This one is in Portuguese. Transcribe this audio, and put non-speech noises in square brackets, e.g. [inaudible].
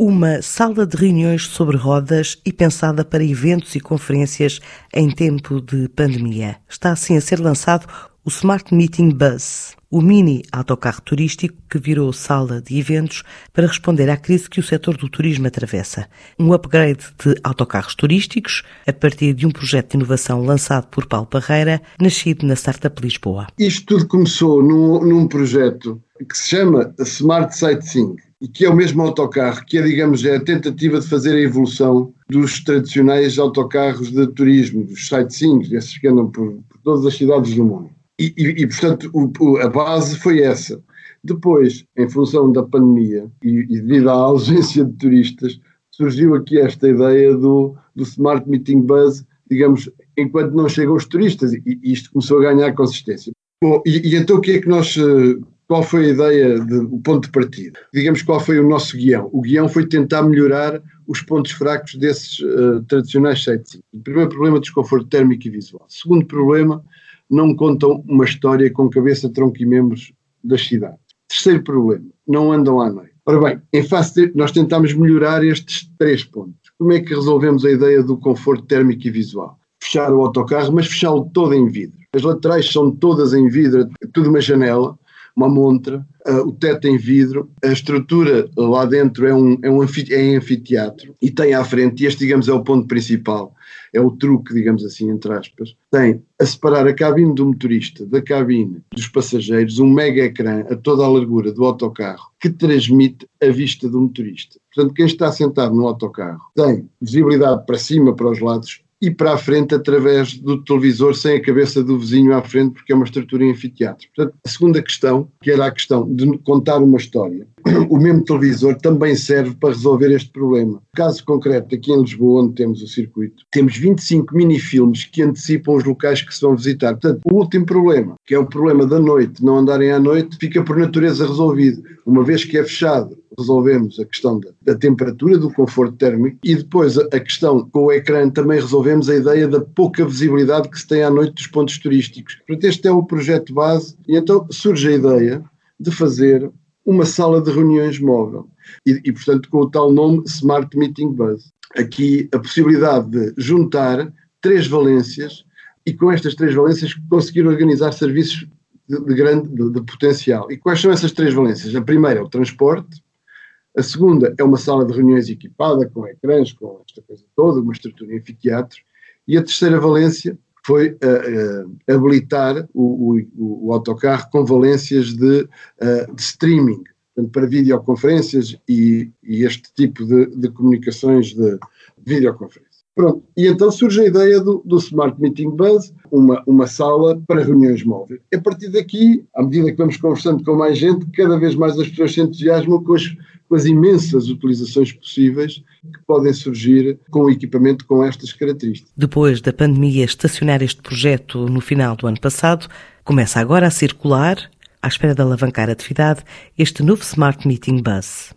Uma sala de reuniões sobre rodas e pensada para eventos e conferências em tempo de pandemia. Está assim a ser lançado o Smart Meeting Bus, o mini autocarro turístico que virou sala de eventos para responder à crise que o setor do turismo atravessa. Um upgrade de autocarros turísticos a partir de um projeto de inovação lançado por Paulo Parreira, nascido na Startup Lisboa. Isto tudo começou num, num projeto que se chama Smart Sightseeing que é o mesmo autocarro, que é, digamos, é a tentativa de fazer a evolução dos tradicionais autocarros de turismo, dos sightseeing, esses que andam por, por todas as cidades do mundo. E, e, e portanto, o, a base foi essa. Depois, em função da pandemia e, e, devido à [laughs] ausência de turistas, surgiu aqui esta ideia do, do Smart Meeting Buzz, digamos, enquanto não chegam os turistas, e, e isto começou a ganhar consistência. Bom, e, então o que é que nós eh, qual foi a ideia, de, o ponto de partida? Digamos qual foi o nosso guião. O guião foi tentar melhorar os pontos fracos desses uh, tradicionais sites. O primeiro problema, desconforto térmico e visual. O segundo problema, não contam uma história com cabeça, tronco e membros das cidades. Terceiro problema, não andam à noite. Ora bem, em face de, nós tentámos melhorar estes três pontos. Como é que resolvemos a ideia do conforto térmico e visual? Fechar o autocarro, mas fechá-lo todo em vidro. As laterais são todas em vidro, tudo uma janela uma montra, uh, o teto em vidro, a estrutura lá dentro é um, é um anfite é anfiteatro e tem à frente, e este digamos é o ponto principal, é o truque, digamos assim, entre aspas, tem a separar a cabine do motorista da cabine dos passageiros um mega ecrã a toda a largura do autocarro que transmite a vista do motorista. Portanto, quem está sentado no autocarro tem visibilidade para cima, para os lados, e para a frente através do televisor sem a cabeça do vizinho à frente, porque é uma estrutura em anfiteatro. Portanto, a segunda questão, que era a questão de contar uma história, [clears throat] o mesmo televisor também serve para resolver este problema. Caso concreto, aqui em Lisboa, onde temos o circuito, temos 25 minifilmes que antecipam os locais que se vão visitar. Portanto, o último problema, que é o problema da noite, não andarem à noite, fica por natureza resolvido. Uma vez que é fechado resolvemos a questão da, da, temperatura, do conforto térmico e depois a, a, questão com o ecrã também resolvemos a ideia da pouca visibilidade que se tem à noite dos pontos turísticos. Portanto, este é o projeto base e então surge a ideia de fazer uma sala de reuniões móvel e, e portanto, com o tal nome Smart Meeting Buzz. Aqui a possibilidade de juntar três valências e com estas três valências conseguir organizar serviços de, de grande de, de, potencial. E quais são essas três valências? A primeira é o transporte, a segunda é uma sala de reuniões equipada, com ecrãs, com esta coisa toda, uma estrutura em anfiteatro. E a terceira valência foi uh, uh, habilitar o, o, o, autocarro com valências de, uh, de streaming, portanto, para videoconferências e, e este tipo de, de, comunicações de videoconferência. Pronto, e então surge a ideia do, do Smart Meeting Buzz, uma, uma sala para reuniões móveis. A partir daqui, à medida que vamos conversando com mais gente, cada vez mais as pessoas se entusiasmam com as com as imensas utilizações possíveis que podem surgir com o equipamento com estas características. Depois da pandemia estacionar este projeto no final do ano passado, começa agora a circular, à espera de alavancar a atividade, este novo Smart Meeting Bus.